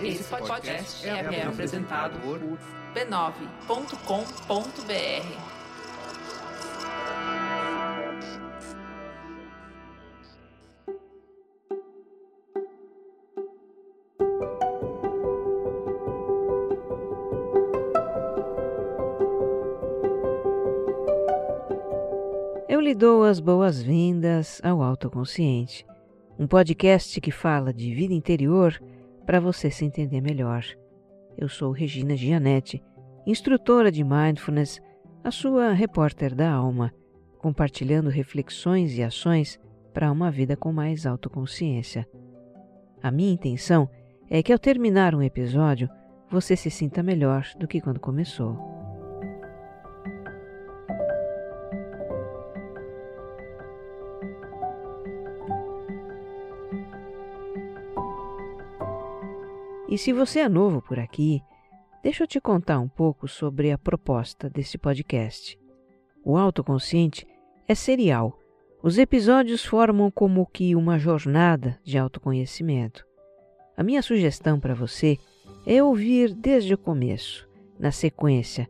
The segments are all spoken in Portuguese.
Esse podcast é, é apresentado por b9.com.br. Eu lhe dou as boas-vindas ao Autoconsciente, um podcast que fala de vida interior para você se entender melhor. Eu sou Regina Gianetti, instrutora de Mindfulness, a sua repórter da alma, compartilhando reflexões e ações para uma vida com mais autoconsciência. A minha intenção é que ao terminar um episódio, você se sinta melhor do que quando começou. E se você é novo por aqui, deixa eu te contar um pouco sobre a proposta desse podcast. O autoconsciente é serial. Os episódios formam como que uma jornada de autoconhecimento. A minha sugestão para você é ouvir desde o começo, na sequência,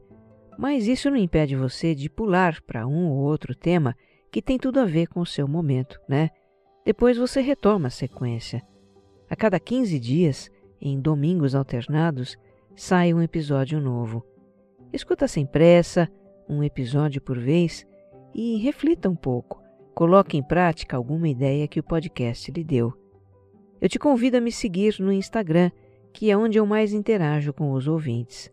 mas isso não impede você de pular para um ou outro tema que tem tudo a ver com o seu momento, né? Depois você retoma a sequência. A cada 15 dias, em domingos alternados, sai um episódio novo. Escuta sem pressa, um episódio por vez, e reflita um pouco. Coloque em prática alguma ideia que o podcast lhe deu. Eu te convido a me seguir no Instagram, que é onde eu mais interajo com os ouvintes.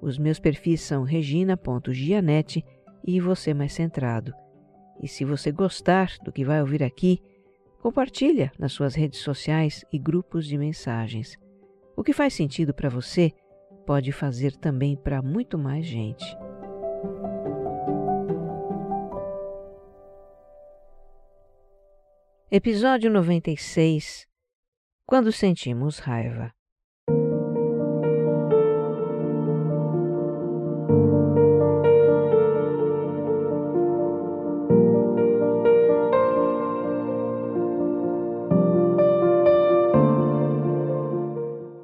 Os meus perfis são regina.gianete e você mais centrado. E se você gostar do que vai ouvir aqui, compartilha nas suas redes sociais e grupos de mensagens. O que faz sentido para você pode fazer também para muito mais gente. Episódio 96 Quando sentimos raiva.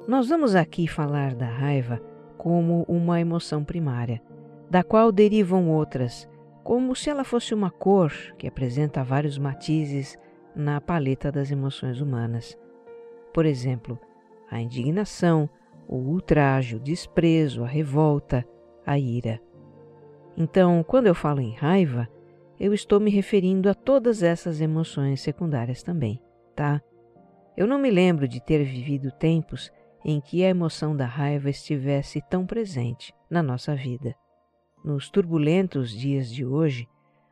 Nós vamos aqui falar da raiva como uma emoção primária, da qual derivam outras, como se ela fosse uma cor que apresenta vários matizes na paleta das emoções humanas. Por exemplo, a indignação, o ultraje, o desprezo, a revolta, a ira. Então, quando eu falo em raiva, eu estou me referindo a todas essas emoções secundárias também, tá? Eu não me lembro de ter vivido tempos em que a emoção da raiva estivesse tão presente na nossa vida. Nos turbulentos dias de hoje,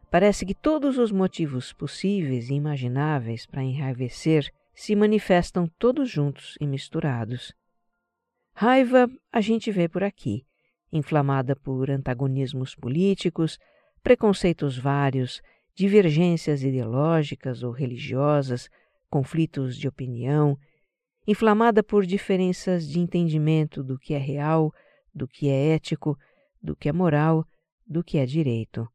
parece que todos os motivos possíveis e imagináveis para enraivecer se manifestam todos juntos e misturados. Raiva a gente vê por aqui, inflamada por antagonismos políticos, preconceitos vários, divergências ideológicas ou religiosas, conflitos de opinião, inflamada por diferenças de entendimento do que é real, do que é ético, do que é moral, do que é direito.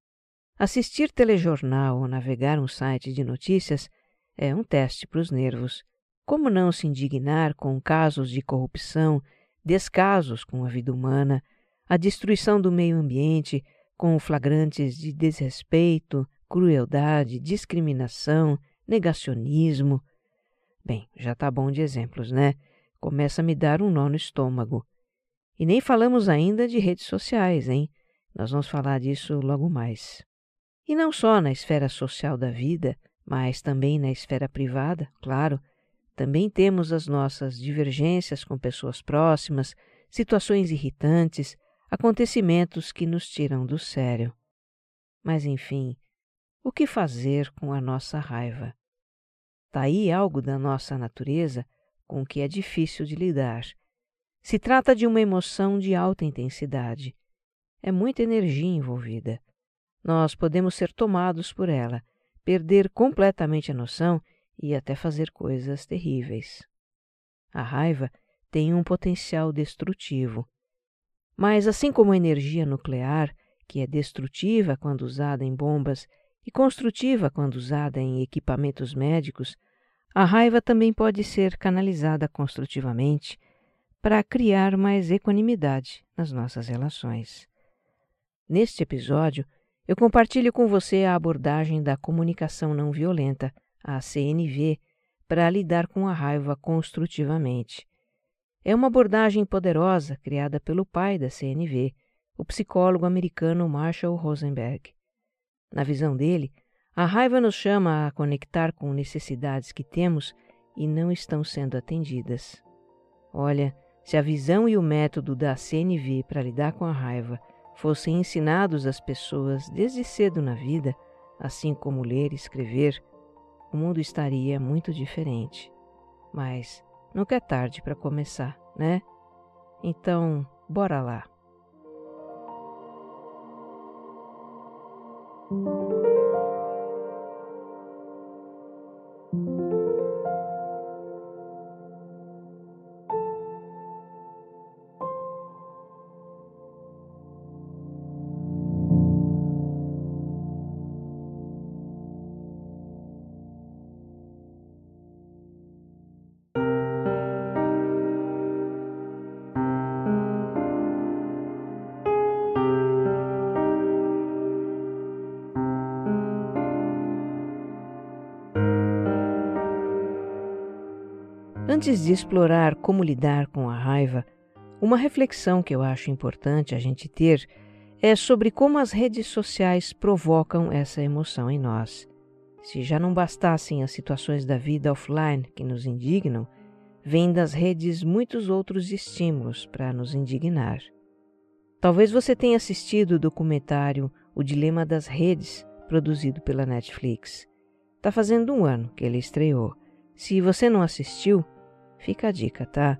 Assistir telejornal ou navegar um site de notícias é um teste para os nervos. Como não se indignar com casos de corrupção, descasos com a vida humana, a destruição do meio ambiente, com flagrantes de desrespeito, crueldade, discriminação, negacionismo, Bem, já tá bom de exemplos, né? Começa a me dar um nó no estômago. E nem falamos ainda de redes sociais, hein? Nós vamos falar disso logo mais. E não só na esfera social da vida, mas também na esfera privada, claro. Também temos as nossas divergências com pessoas próximas, situações irritantes, acontecimentos que nos tiram do sério. Mas enfim, o que fazer com a nossa raiva? Está aí algo da nossa natureza com que é difícil de lidar. Se trata de uma emoção de alta intensidade. É muita energia envolvida. Nós podemos ser tomados por ela, perder completamente a noção e até fazer coisas terríveis. A raiva tem um potencial destrutivo. Mas, assim como a energia nuclear, que é destrutiva quando usada em bombas e construtiva quando usada em equipamentos médicos, a raiva também pode ser canalizada construtivamente para criar mais equanimidade nas nossas relações. Neste episódio, eu compartilho com você a abordagem da comunicação não violenta, a CNV, para lidar com a raiva construtivamente. É uma abordagem poderosa criada pelo pai da CNV, o psicólogo americano Marshall Rosenberg. Na visão dele, a raiva nos chama a conectar com necessidades que temos e não estão sendo atendidas. Olha, se a visão e o método da CNV para lidar com a raiva fossem ensinados às pessoas desde cedo na vida, assim como ler e escrever, o mundo estaria muito diferente. Mas nunca é tarde para começar, né? Então, bora lá. Antes de explorar como lidar com a raiva, uma reflexão que eu acho importante a gente ter é sobre como as redes sociais provocam essa emoção em nós. Se já não bastassem as situações da vida offline que nos indignam, vêm das redes muitos outros estímulos para nos indignar. Talvez você tenha assistido o documentário O Dilema das Redes, produzido pela Netflix. Está fazendo um ano que ele estreou. Se você não assistiu, Fica a dica, tá?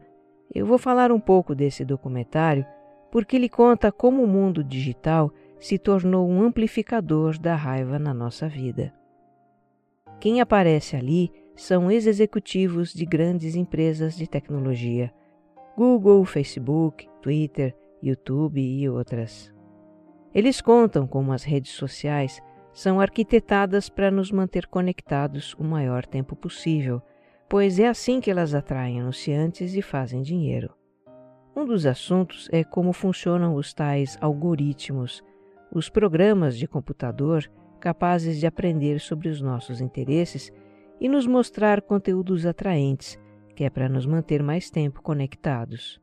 Eu vou falar um pouco desse documentário porque ele conta como o mundo digital se tornou um amplificador da raiva na nossa vida. Quem aparece ali são ex-executivos de grandes empresas de tecnologia: Google, Facebook, Twitter, YouTube e outras. Eles contam como as redes sociais são arquitetadas para nos manter conectados o maior tempo possível pois é assim que elas atraem anunciantes e fazem dinheiro. Um dos assuntos é como funcionam os tais algoritmos, os programas de computador capazes de aprender sobre os nossos interesses e nos mostrar conteúdos atraentes, que é para nos manter mais tempo conectados.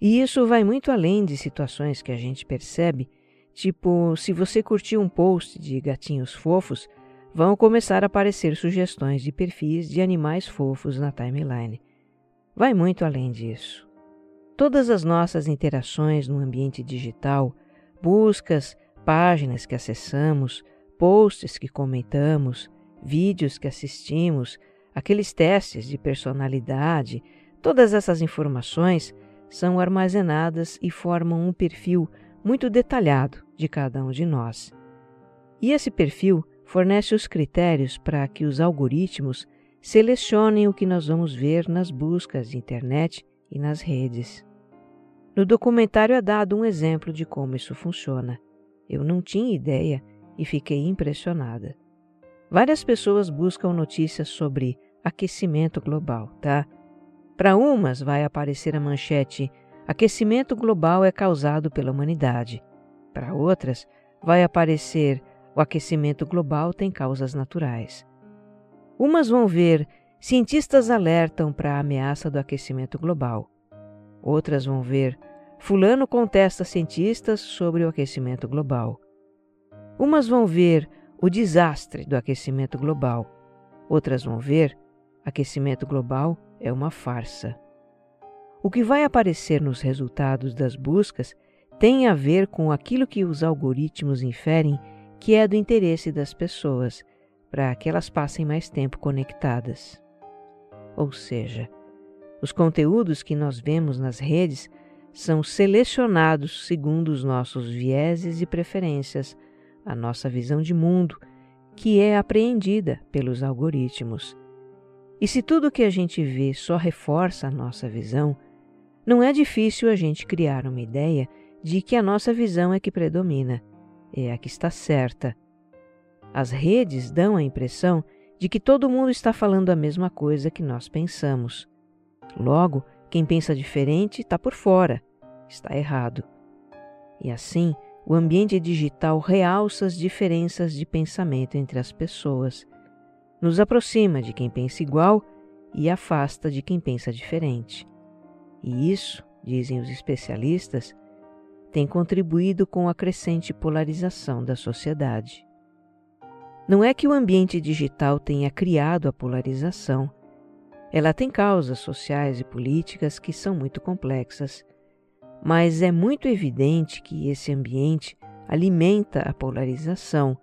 E isso vai muito além de situações que a gente percebe, tipo, se você curtiu um post de gatinhos fofos, vão começar a aparecer sugestões de perfis de animais fofos na timeline. Vai muito além disso. Todas as nossas interações no ambiente digital, buscas, páginas que acessamos, posts que comentamos, vídeos que assistimos, aqueles testes de personalidade, todas essas informações são armazenadas e formam um perfil muito detalhado de cada um de nós. E esse perfil fornece os critérios para que os algoritmos selecionem o que nós vamos ver nas buscas de internet e nas redes. No documentário é dado um exemplo de como isso funciona. Eu não tinha ideia e fiquei impressionada. Várias pessoas buscam notícias sobre aquecimento global, tá? Para umas vai aparecer a manchete Aquecimento global é causado pela humanidade. Para outras vai aparecer o aquecimento global tem causas naturais. Umas vão ver cientistas alertam para a ameaça do aquecimento global. Outras vão ver Fulano contesta cientistas sobre o aquecimento global. Umas vão ver o desastre do aquecimento global. Outras vão ver aquecimento global é uma farsa. O que vai aparecer nos resultados das buscas tem a ver com aquilo que os algoritmos inferem que é do interesse das pessoas, para que elas passem mais tempo conectadas. Ou seja, os conteúdos que nós vemos nas redes são selecionados segundo os nossos vieses e preferências, a nossa visão de mundo, que é apreendida pelos algoritmos. E se tudo que a gente vê só reforça a nossa visão, não é difícil a gente criar uma ideia de que a nossa visão é que predomina é a que está certa. As redes dão a impressão de que todo mundo está falando a mesma coisa que nós pensamos. Logo, Quem pensa diferente está por fora, está errado. E assim, o ambiente digital realça as diferenças de pensamento entre as pessoas, nos aproxima de quem pensa igual e afasta de quem pensa diferente. E isso, dizem os especialistas, tem contribuído com a crescente polarização da sociedade. Não é que o ambiente digital tenha criado a polarização. Ela tem causas sociais e políticas que são muito complexas, mas é muito evidente que esse ambiente alimenta a polarização.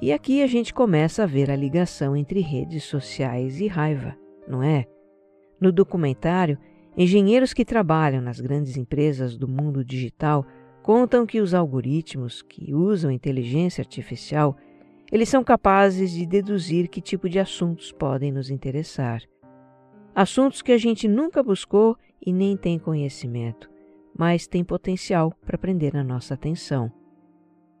E aqui a gente começa a ver a ligação entre redes sociais e raiva, não é? No documentário, Engenheiros que trabalham nas grandes empresas do mundo digital contam que os algoritmos que usam inteligência artificial, eles são capazes de deduzir que tipo de assuntos podem nos interessar. Assuntos que a gente nunca buscou e nem tem conhecimento, mas tem potencial para prender a nossa atenção.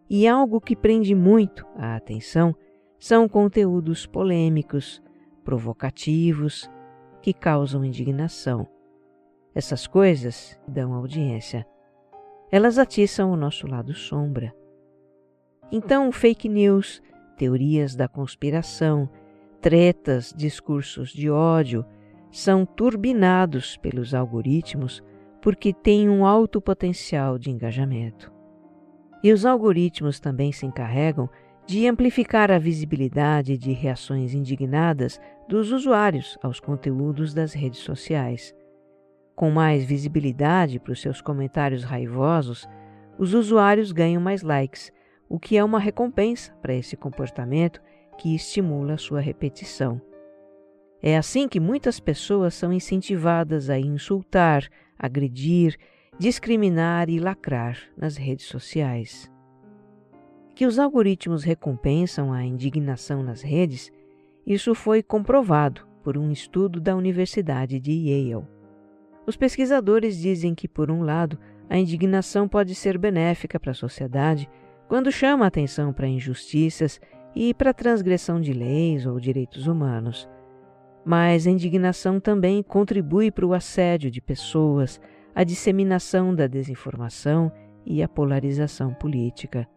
E algo que prende muito a atenção são conteúdos polêmicos, provocativos, que causam indignação. Essas coisas dão audiência. Elas atiçam o nosso lado sombra. Então, fake news, teorias da conspiração, tretas, discursos de ódio são turbinados pelos algoritmos porque têm um alto potencial de engajamento. E os algoritmos também se encarregam de amplificar a visibilidade de reações indignadas dos usuários aos conteúdos das redes sociais. Com mais visibilidade para os seus comentários raivosos, os usuários ganham mais likes, o que é uma recompensa para esse comportamento que estimula a sua repetição. É assim que muitas pessoas são incentivadas a insultar, agredir, discriminar e lacrar nas redes sociais. Que os algoritmos recompensam a indignação nas redes, isso foi comprovado por um estudo da Universidade de Yale. Os pesquisadores dizem que, por um lado, a indignação pode ser benéfica para a sociedade quando chama a atenção para injustiças e para a transgressão de leis ou direitos humanos. Mas a indignação também contribui para o assédio de pessoas, a disseminação da desinformação e a polarização política.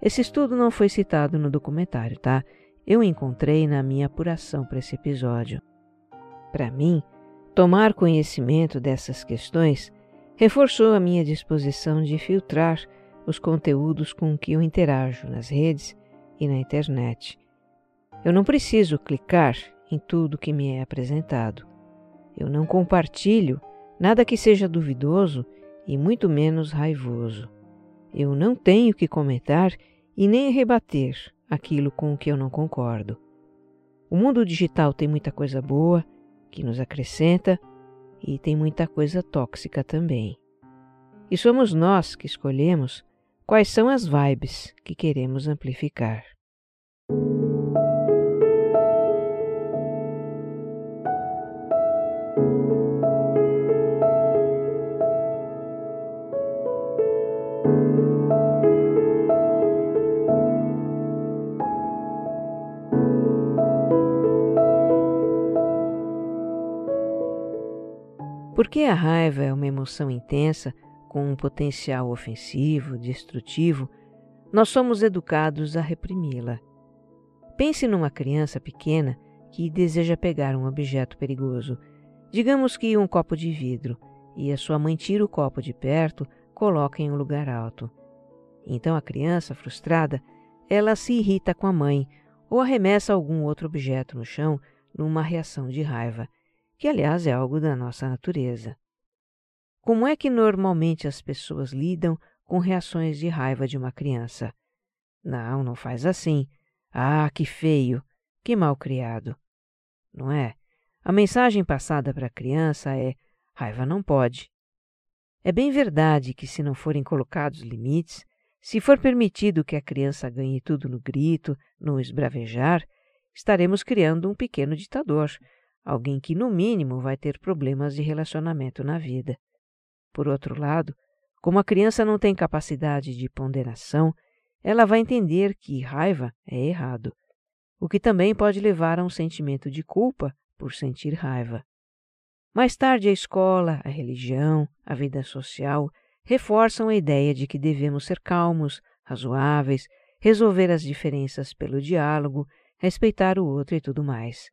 Esse estudo não foi citado no documentário, tá? Eu encontrei na minha apuração para esse episódio. Para mim, Tomar conhecimento dessas questões reforçou a minha disposição de filtrar os conteúdos com que eu interajo nas redes e na internet. Eu não preciso clicar em tudo que me é apresentado. Eu não compartilho nada que seja duvidoso e muito menos raivoso. Eu não tenho que comentar e nem rebater aquilo com o que eu não concordo. O mundo digital tem muita coisa boa que nos acrescenta e tem muita coisa tóxica também. E somos nós que escolhemos quais são as vibes que queremos amplificar. A raiva é uma emoção intensa com um potencial ofensivo, destrutivo, nós somos educados a reprimi-la. Pense numa criança pequena que deseja pegar um objeto perigoso, digamos que um copo de vidro, e a sua mãe tira o copo de perto, coloca em um lugar alto. Então a criança, frustrada, ela se irrita com a mãe ou arremessa algum outro objeto no chão numa reação de raiva que aliás é algo da nossa natureza. Como é que normalmente as pessoas lidam com reações de raiva de uma criança? Não, não faz assim. Ah, que feio, que mal criado. Não é? A mensagem passada para a criança é: raiva não pode. É bem verdade que, se não forem colocados limites, se for permitido que a criança ganhe tudo no grito, no esbravejar, estaremos criando um pequeno ditador, alguém que, no mínimo, vai ter problemas de relacionamento na vida. Por outro lado, como a criança não tem capacidade de ponderação, ela vai entender que raiva é errado, o que também pode levar a um sentimento de culpa por sentir raiva. Mais tarde, a escola, a religião, a vida social reforçam a ideia de que devemos ser calmos, razoáveis, resolver as diferenças pelo diálogo, respeitar o outro e tudo mais.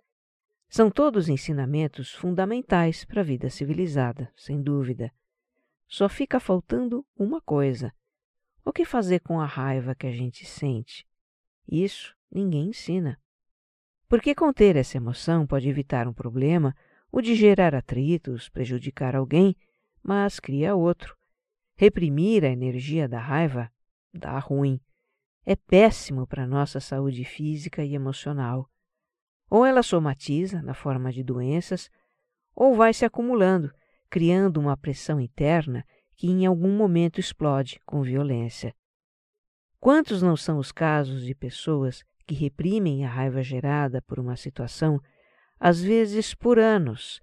São todos ensinamentos fundamentais para a vida civilizada, sem dúvida. Só fica faltando uma coisa: o que fazer com a raiva que a gente sente? Isso ninguém ensina. Porque conter essa emoção pode evitar um problema, o de gerar atritos, prejudicar alguém, mas cria outro. Reprimir a energia da raiva dá ruim. É péssimo para nossa saúde física e emocional. Ou ela somatiza na forma de doenças, ou vai se acumulando, criando uma pressão interna que em algum momento explode com violência. Quantos não são os casos de pessoas que reprimem a raiva gerada por uma situação, às vezes por anos,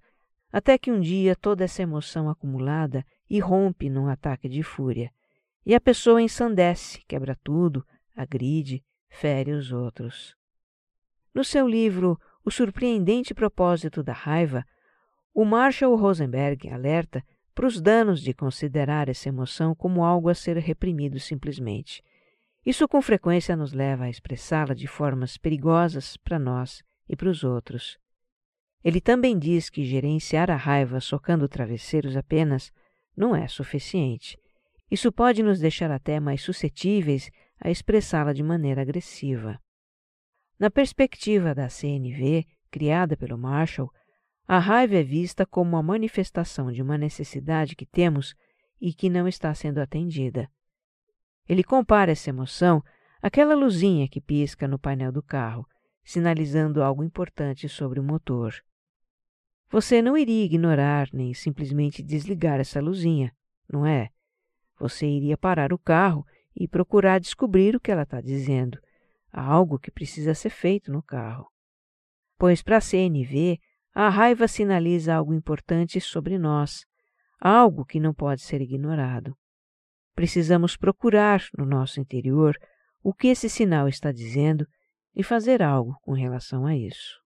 até que um dia toda essa emoção acumulada irrompe num ataque de fúria, e a pessoa ensandece, quebra tudo, agride, fere os outros. No seu livro O Surpreendente Propósito da Raiva, o Marshall Rosenberg alerta para os danos de considerar essa emoção como algo a ser reprimido simplesmente. Isso com frequência nos leva a expressá-la de formas perigosas para nós e para os outros. Ele também diz que gerenciar a raiva socando travesseiros apenas não é suficiente. Isso pode nos deixar até mais suscetíveis a expressá-la de maneira agressiva. Na perspectiva da CNV, criada pelo Marshall, a raiva é vista como uma manifestação de uma necessidade que temos e que não está sendo atendida. Ele compara essa emoção àquela luzinha que pisca no painel do carro, sinalizando algo importante sobre o motor. Você não iria ignorar nem simplesmente desligar essa luzinha, não é? Você iria parar o carro e procurar descobrir o que ela está dizendo, algo que precisa ser feito no carro. Pois para a CNV, a raiva sinaliza algo importante sobre nós, algo que não pode ser ignorado. Precisamos procurar no nosso interior o que esse sinal está dizendo e fazer algo com relação a isso.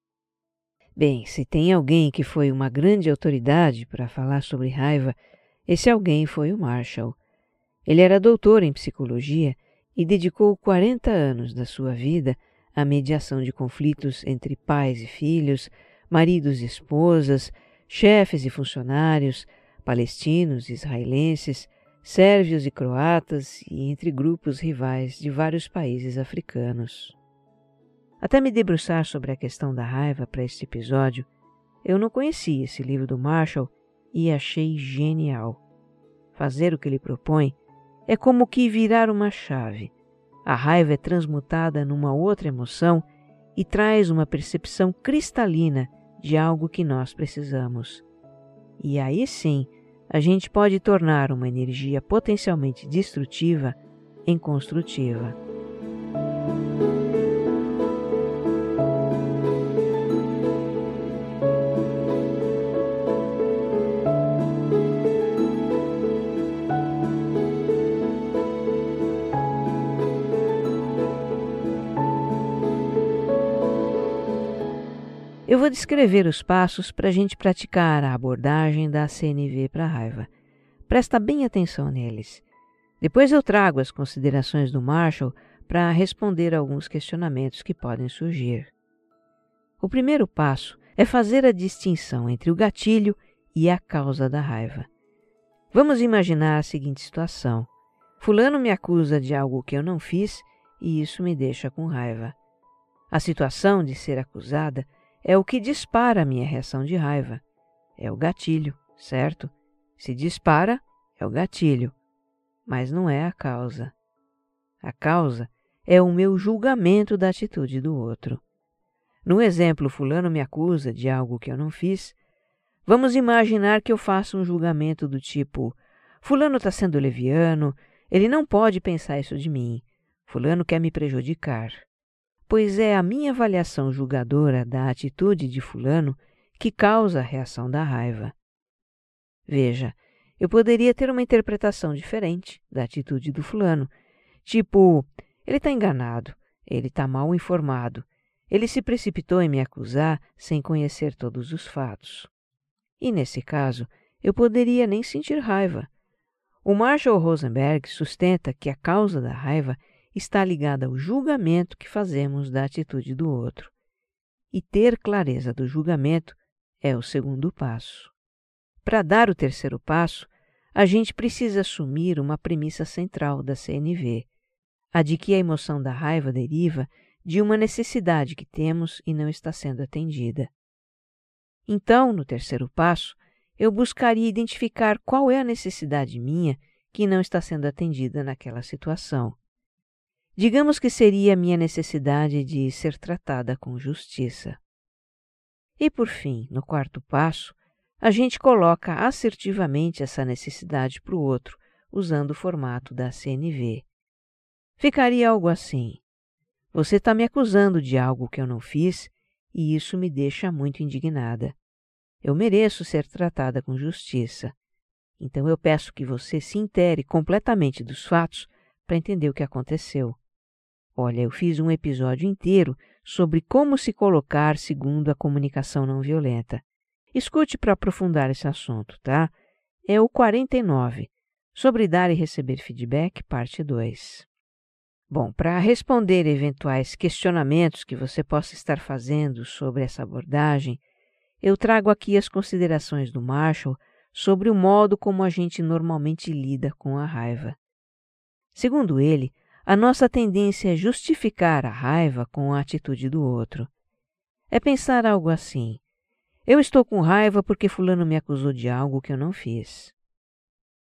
Bem, se tem alguém que foi uma grande autoridade para falar sobre raiva, esse alguém foi o Marshall. Ele era doutor em psicologia e dedicou 40 anos da sua vida à mediação de conflitos entre pais e filhos, maridos e esposas, chefes e funcionários, palestinos e israelenses, sérvios e croatas e entre grupos rivais de vários países africanos. Até me debruçar sobre a questão da raiva para este episódio, eu não conhecia esse livro do Marshall e achei genial. Fazer o que ele propõe é como que virar uma chave. A raiva é transmutada numa outra emoção e traz uma percepção cristalina de algo que nós precisamos. E aí sim, a gente pode tornar uma energia potencialmente destrutiva em construtiva. Eu vou descrever os passos para a gente praticar a abordagem da CNV para a raiva. Presta bem atenção neles. Depois eu trago as considerações do Marshall para responder alguns questionamentos que podem surgir. O primeiro passo é fazer a distinção entre o gatilho e a causa da raiva. Vamos imaginar a seguinte situação: Fulano me acusa de algo que eu não fiz e isso me deixa com raiva. A situação de ser acusada é o que dispara a minha reação de raiva. É o gatilho, certo? Se dispara, é o gatilho, mas não é a causa. A causa é o meu julgamento da atitude do outro. No exemplo, Fulano me acusa de algo que eu não fiz. Vamos imaginar que eu faço um julgamento do tipo: Fulano está sendo leviano, ele não pode pensar isso de mim. Fulano quer me prejudicar pois é a minha avaliação julgadora da atitude de Fulano que causa a reação da raiva. Veja, eu poderia ter uma interpretação diferente da atitude do Fulano, tipo, ele está enganado, ele está mal informado, ele se precipitou em me acusar sem conhecer todos os fatos. E nesse caso, eu poderia nem sentir raiva. O Marshall Rosenberg sustenta que a causa da raiva está ligada ao julgamento que fazemos da atitude do outro. E ter clareza do julgamento é o segundo passo. Para dar o terceiro passo, a gente precisa assumir uma premissa central da CNV, a de que a emoção da raiva deriva de uma necessidade que temos e não está sendo atendida. Então, no terceiro passo, eu buscaria identificar qual é a necessidade minha que não está sendo atendida naquela situação. Digamos que seria minha necessidade de ser tratada com justiça. E por fim, no quarto passo, a gente coloca assertivamente essa necessidade para o outro, usando o formato da CNV. Ficaria algo assim: Você está me acusando de algo que eu não fiz e isso me deixa muito indignada. Eu mereço ser tratada com justiça. Então eu peço que você se intere completamente dos fatos para entender o que aconteceu. Olha, eu fiz um episódio inteiro sobre como se colocar segundo a comunicação não violenta. Escute para aprofundar esse assunto, tá? É o 49, sobre dar e receber feedback, parte 2. Bom, para responder eventuais questionamentos que você possa estar fazendo sobre essa abordagem, eu trago aqui as considerações do Marshall sobre o modo como a gente normalmente lida com a raiva. Segundo ele, a nossa tendência é justificar a raiva com a atitude do outro. É pensar algo assim: eu estou com raiva porque Fulano me acusou de algo que eu não fiz.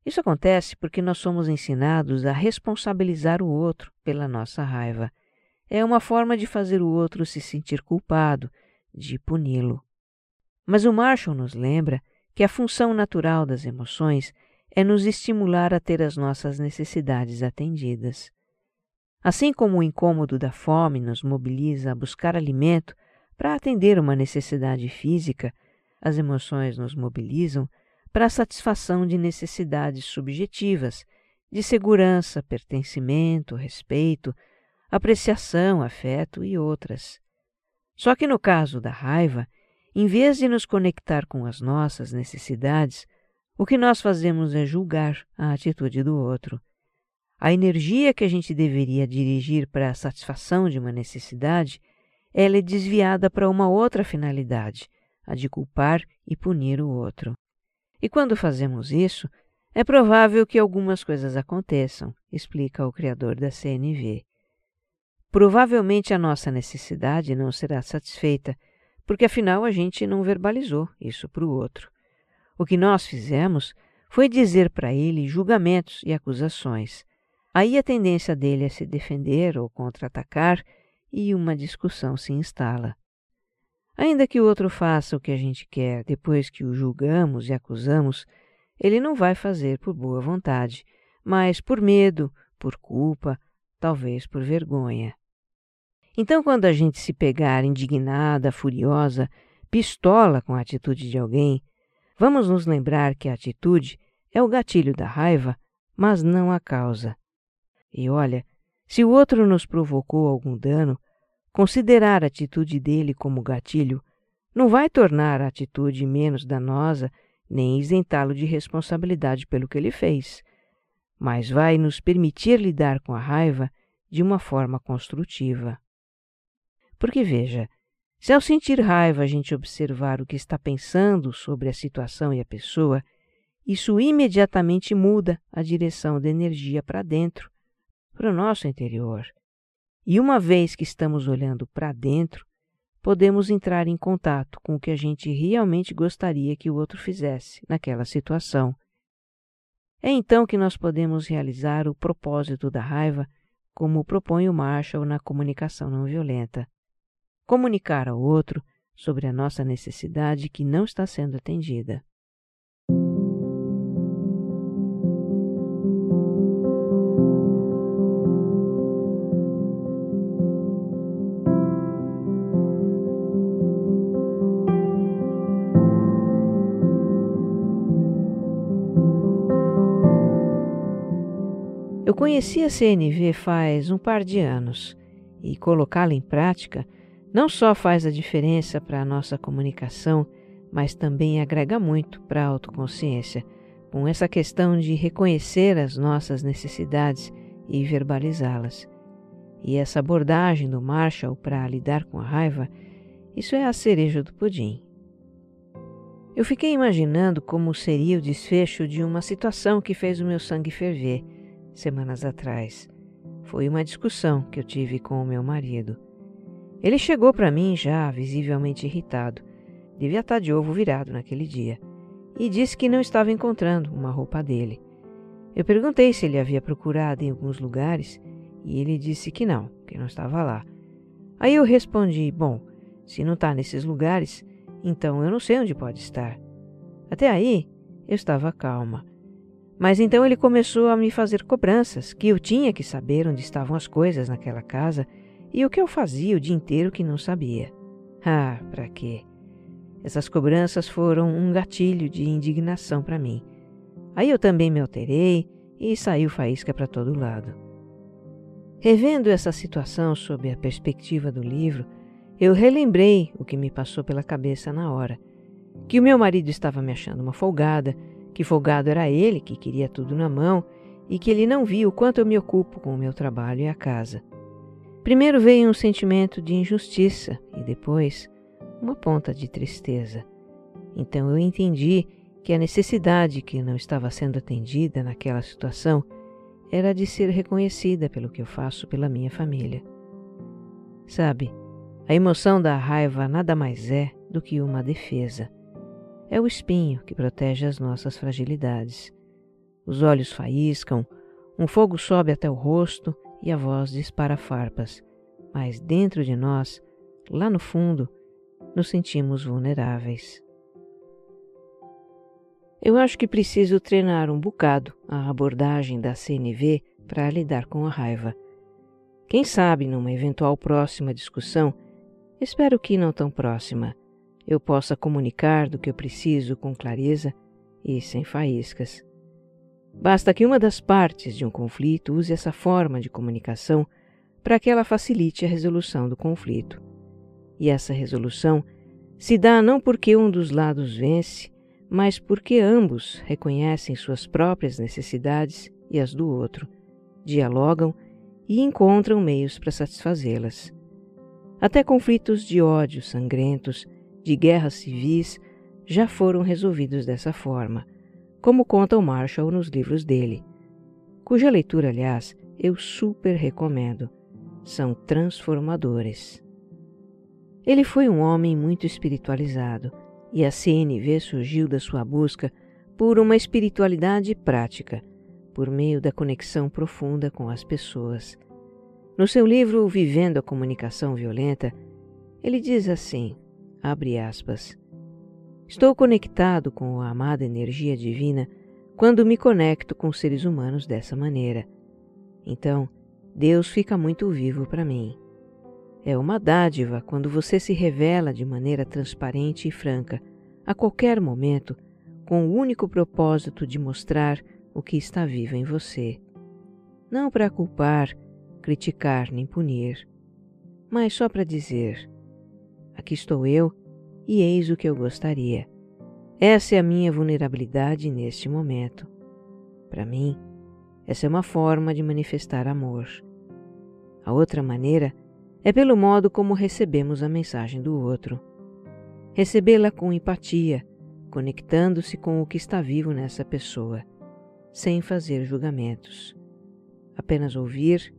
Isso acontece porque nós somos ensinados a responsabilizar o outro pela nossa raiva. É uma forma de fazer o outro se sentir culpado, de puni-lo. Mas o Marshall nos lembra que a função natural das emoções é nos estimular a ter as nossas necessidades atendidas. Assim como o incômodo da fome nos mobiliza a buscar alimento para atender uma necessidade física, as emoções nos mobilizam para a satisfação de necessidades subjetivas, de segurança, pertencimento, respeito, apreciação, afeto e outras. Só que no caso da raiva, em vez de nos conectar com as nossas necessidades, o que nós fazemos é julgar a atitude do outro. A energia que a gente deveria dirigir para a satisfação de uma necessidade ela é desviada para uma outra finalidade, a de culpar e punir o outro. E quando fazemos isso, é provável que algumas coisas aconteçam, explica o criador da CNV. Provavelmente a nossa necessidade não será satisfeita, porque afinal a gente não verbalizou isso para o outro. O que nós fizemos foi dizer para ele julgamentos e acusações. Aí a tendência dele a se defender ou contra-atacar e uma discussão se instala. Ainda que o outro faça o que a gente quer depois que o julgamos e acusamos, ele não vai fazer por boa vontade, mas por medo, por culpa, talvez por vergonha. Então, quando a gente se pegar indignada, furiosa, pistola com a atitude de alguém, vamos nos lembrar que a atitude é o gatilho da raiva, mas não a causa. E olha, se o outro nos provocou algum dano, considerar a atitude dele como gatilho não vai tornar a atitude menos danosa nem isentá-lo de responsabilidade pelo que ele fez, mas vai nos permitir lidar com a raiva de uma forma construtiva. Porque veja, se ao sentir raiva a gente observar o que está pensando sobre a situação e a pessoa, isso imediatamente muda a direção da energia para dentro para o nosso interior. E uma vez que estamos olhando para dentro, podemos entrar em contato com o que a gente realmente gostaria que o outro fizesse naquela situação. É então que nós podemos realizar o propósito da raiva, como propõe o Marshall na comunicação não violenta. Comunicar ao outro sobre a nossa necessidade que não está sendo atendida. Conheci a CNV faz um par de anos e colocá-la em prática não só faz a diferença para a nossa comunicação, mas também agrega muito para a autoconsciência, com essa questão de reconhecer as nossas necessidades e verbalizá-las. E essa abordagem do Marshall para lidar com a raiva, isso é a cereja do pudim. Eu fiquei imaginando como seria o desfecho de uma situação que fez o meu sangue ferver semanas atrás. Foi uma discussão que eu tive com o meu marido. Ele chegou para mim já visivelmente irritado, devia estar de ovo virado naquele dia, e disse que não estava encontrando uma roupa dele. Eu perguntei se ele havia procurado em alguns lugares e ele disse que não, que não estava lá. Aí eu respondi: Bom, se não está nesses lugares, então eu não sei onde pode estar. Até aí eu estava calma. Mas então ele começou a me fazer cobranças, que eu tinha que saber onde estavam as coisas naquela casa e o que eu fazia o dia inteiro que não sabia. Ah, para quê? Essas cobranças foram um gatilho de indignação para mim. Aí eu também me alterei e saiu faísca para todo lado. Revendo essa situação sob a perspectiva do livro, eu relembrei o que me passou pela cabeça na hora. Que o meu marido estava me achando uma folgada, que folgado era ele que queria tudo na mão e que ele não via o quanto eu me ocupo com o meu trabalho e a casa. Primeiro veio um sentimento de injustiça e depois uma ponta de tristeza. Então eu entendi que a necessidade que não estava sendo atendida naquela situação era de ser reconhecida pelo que eu faço pela minha família. Sabe, a emoção da raiva nada mais é do que uma defesa. É o espinho que protege as nossas fragilidades. Os olhos faíscam, um fogo sobe até o rosto e a voz dispara farpas, mas dentro de nós, lá no fundo, nos sentimos vulneráveis. Eu acho que preciso treinar um bocado a abordagem da CNV para lidar com a raiva. Quem sabe, numa eventual próxima discussão, espero que não tão próxima, eu possa comunicar do que eu preciso com clareza e sem faíscas. Basta que uma das partes de um conflito use essa forma de comunicação para que ela facilite a resolução do conflito. E essa resolução se dá não porque um dos lados vence, mas porque ambos reconhecem suas próprias necessidades e as do outro, dialogam e encontram meios para satisfazê-las. Até conflitos de ódio sangrentos, de guerras civis, já foram resolvidos dessa forma, como conta o Marshall nos livros dele, cuja leitura, aliás, eu super recomendo. São transformadores. Ele foi um homem muito espiritualizado e a CNV surgiu da sua busca por uma espiritualidade prática, por meio da conexão profunda com as pessoas. No seu livro Vivendo a Comunicação Violenta, ele diz assim: abre aspas. Estou conectado com a amada energia divina quando me conecto com seres humanos dessa maneira. Então, Deus fica muito vivo para mim. É uma dádiva quando você se revela de maneira transparente e franca, a qualquer momento, com o único propósito de mostrar o que está vivo em você. Não para culpar, criticar nem punir, mas só para dizer: aqui estou eu e eis o que eu gostaria. Essa é a minha vulnerabilidade neste momento. Para mim, essa é uma forma de manifestar amor. A outra maneira é pelo modo como recebemos a mensagem do outro. Recebê-la com empatia, conectando-se com o que está vivo nessa pessoa, sem fazer julgamentos. Apenas ouvir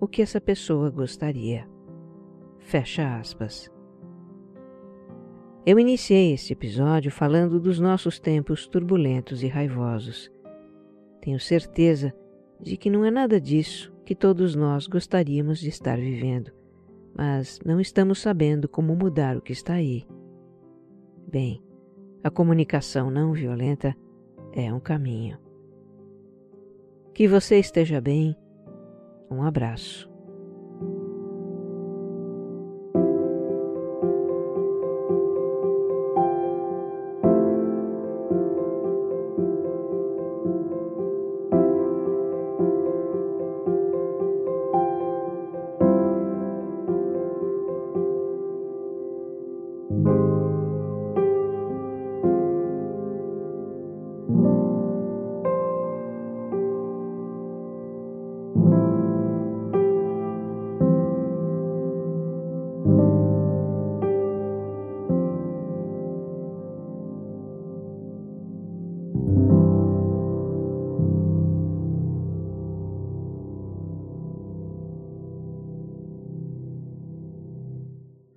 o que essa pessoa gostaria. Fecha aspas. Eu iniciei este episódio falando dos nossos tempos turbulentos e raivosos. Tenho certeza de que não é nada disso que todos nós gostaríamos de estar vivendo mas não estamos sabendo como mudar o que está aí. Bem, a comunicação não violenta é um caminho. Que você esteja bem. Um abraço.